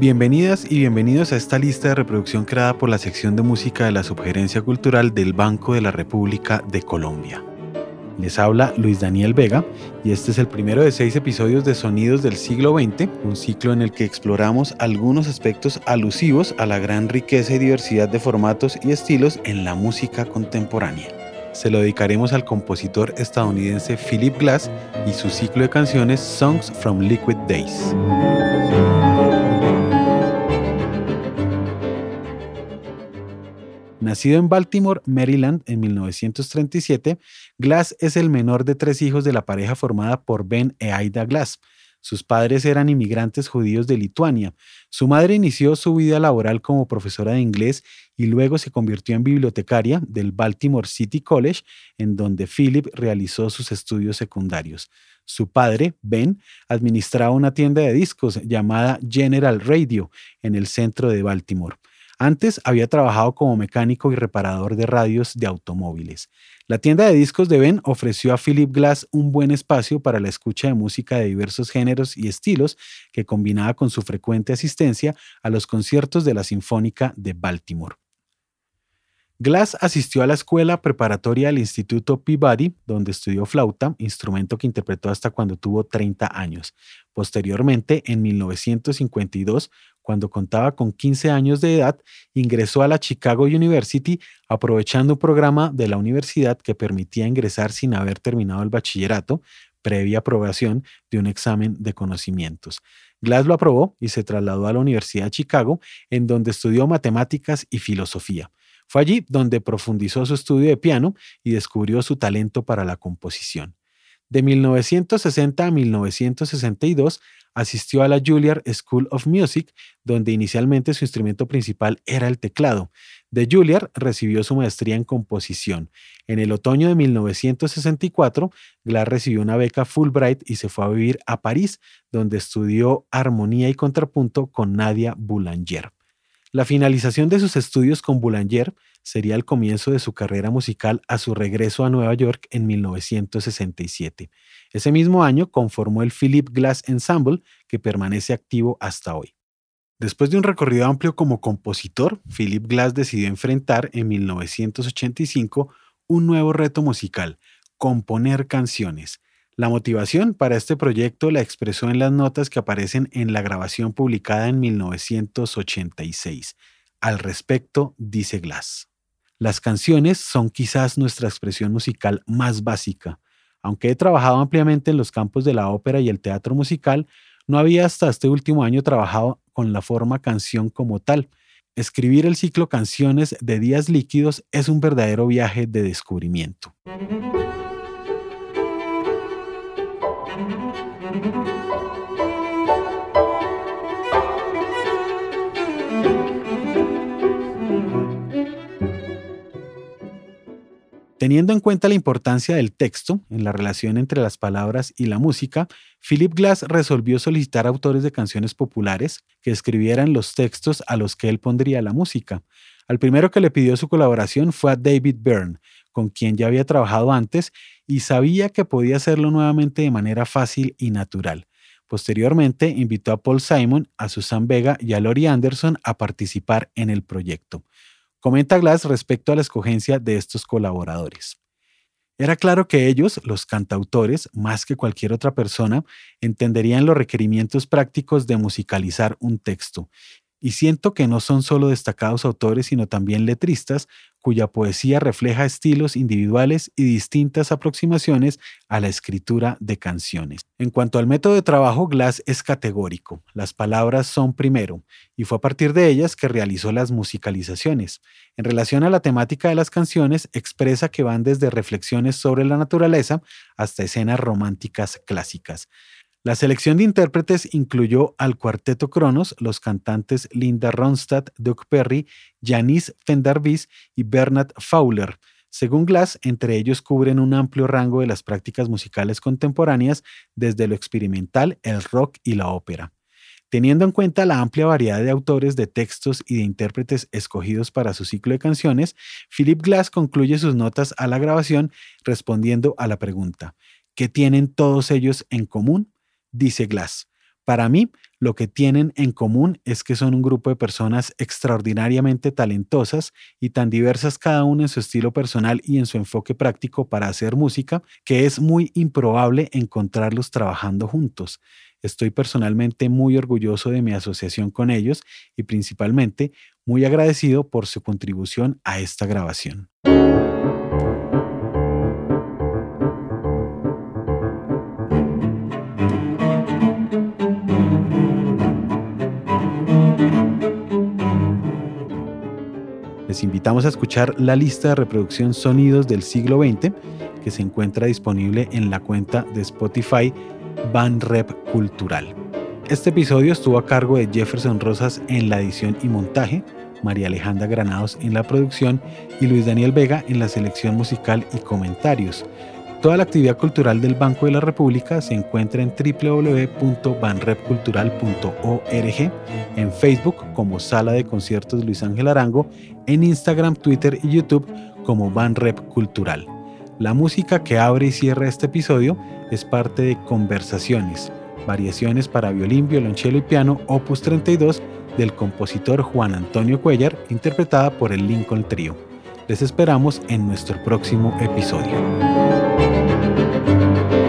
Bienvenidas y bienvenidos a esta lista de reproducción creada por la sección de música de la Subgerencia Cultural del Banco de la República de Colombia. Les habla Luis Daniel Vega y este es el primero de seis episodios de Sonidos del siglo XX, un ciclo en el que exploramos algunos aspectos alusivos a la gran riqueza y diversidad de formatos y estilos en la música contemporánea. Se lo dedicaremos al compositor estadounidense Philip Glass y su ciclo de canciones Songs from Liquid Days. Nacido en Baltimore, Maryland, en 1937, Glass es el menor de tres hijos de la pareja formada por Ben e Aida Glass. Sus padres eran inmigrantes judíos de Lituania. Su madre inició su vida laboral como profesora de inglés y luego se convirtió en bibliotecaria del Baltimore City College, en donde Philip realizó sus estudios secundarios. Su padre, Ben, administraba una tienda de discos llamada General Radio en el centro de Baltimore. Antes había trabajado como mecánico y reparador de radios de automóviles. La tienda de discos de Ben ofreció a Philip Glass un buen espacio para la escucha de música de diversos géneros y estilos que combinaba con su frecuente asistencia a los conciertos de la Sinfónica de Baltimore. Glass asistió a la escuela preparatoria del Instituto Peabody, donde estudió flauta, instrumento que interpretó hasta cuando tuvo 30 años. Posteriormente, en 1952, cuando contaba con 15 años de edad, ingresó a la Chicago University aprovechando un programa de la universidad que permitía ingresar sin haber terminado el bachillerato, previa aprobación de un examen de conocimientos. Glass lo aprobó y se trasladó a la Universidad de Chicago, en donde estudió matemáticas y filosofía. Fue allí donde profundizó su estudio de piano y descubrió su talento para la composición. De 1960 a 1962 asistió a la Juilliard School of Music, donde inicialmente su instrumento principal era el teclado. De Juilliard recibió su maestría en composición. En el otoño de 1964, Glass recibió una beca Fulbright y se fue a vivir a París, donde estudió armonía y contrapunto con Nadia Boulanger. La finalización de sus estudios con Boulanger sería el comienzo de su carrera musical a su regreso a Nueva York en 1967. Ese mismo año conformó el Philip Glass Ensemble, que permanece activo hasta hoy. Después de un recorrido amplio como compositor, Philip Glass decidió enfrentar en 1985 un nuevo reto musical, componer canciones. La motivación para este proyecto la expresó en las notas que aparecen en la grabación publicada en 1986. Al respecto, dice Glass. Las canciones son quizás nuestra expresión musical más básica. Aunque he trabajado ampliamente en los campos de la ópera y el teatro musical, no había hasta este último año trabajado con la forma canción como tal. Escribir el ciclo Canciones de Días Líquidos es un verdadero viaje de descubrimiento. Teniendo en cuenta la importancia del texto en la relación entre las palabras y la música, Philip Glass resolvió solicitar a autores de canciones populares que escribieran los textos a los que él pondría la música. Al primero que le pidió su colaboración fue David Byrne, con quien ya había trabajado antes y sabía que podía hacerlo nuevamente de manera fácil y natural. Posteriormente invitó a Paul Simon, a Susan Vega y a Lori Anderson a participar en el proyecto. Comenta Glass respecto a la escogencia de estos colaboradores. Era claro que ellos, los cantautores, más que cualquier otra persona, entenderían los requerimientos prácticos de musicalizar un texto y siento que no son solo destacados autores, sino también letristas, cuya poesía refleja estilos individuales y distintas aproximaciones a la escritura de canciones. En cuanto al método de trabajo, Glass es categórico. Las palabras son primero, y fue a partir de ellas que realizó las musicalizaciones. En relación a la temática de las canciones, expresa que van desde reflexiones sobre la naturaleza hasta escenas románticas clásicas. La selección de intérpretes incluyó al cuarteto Cronos, los cantantes Linda Ronstadt, Doug Perry, Janice Fendervis y Bernard Fowler. Según Glass, entre ellos cubren un amplio rango de las prácticas musicales contemporáneas, desde lo experimental, el rock y la ópera. Teniendo en cuenta la amplia variedad de autores, de textos y de intérpretes escogidos para su ciclo de canciones, Philip Glass concluye sus notas a la grabación respondiendo a la pregunta, ¿qué tienen todos ellos en común? Dice Glass. Para mí, lo que tienen en común es que son un grupo de personas extraordinariamente talentosas y tan diversas cada una en su estilo personal y en su enfoque práctico para hacer música, que es muy improbable encontrarlos trabajando juntos. Estoy personalmente muy orgulloso de mi asociación con ellos y principalmente muy agradecido por su contribución a esta grabación. Invitamos a escuchar la lista de reproducción Sonidos del siglo XX que se encuentra disponible en la cuenta de Spotify Rep Cultural. Este episodio estuvo a cargo de Jefferson Rosas en la edición y montaje, María Alejandra Granados en la producción y Luis Daniel Vega en la selección musical y comentarios. Toda la actividad cultural del Banco de la República se encuentra en www.banrepcultural.org, en Facebook como Sala de Conciertos Luis Ángel Arango, en Instagram, Twitter y YouTube como Banrep Cultural. La música que abre y cierra este episodio es parte de Conversaciones, variaciones para violín, violonchelo y piano, opus 32 del compositor Juan Antonio Cuellar, interpretada por el Lincoln Trio. Les esperamos en nuestro próximo episodio. Thank you.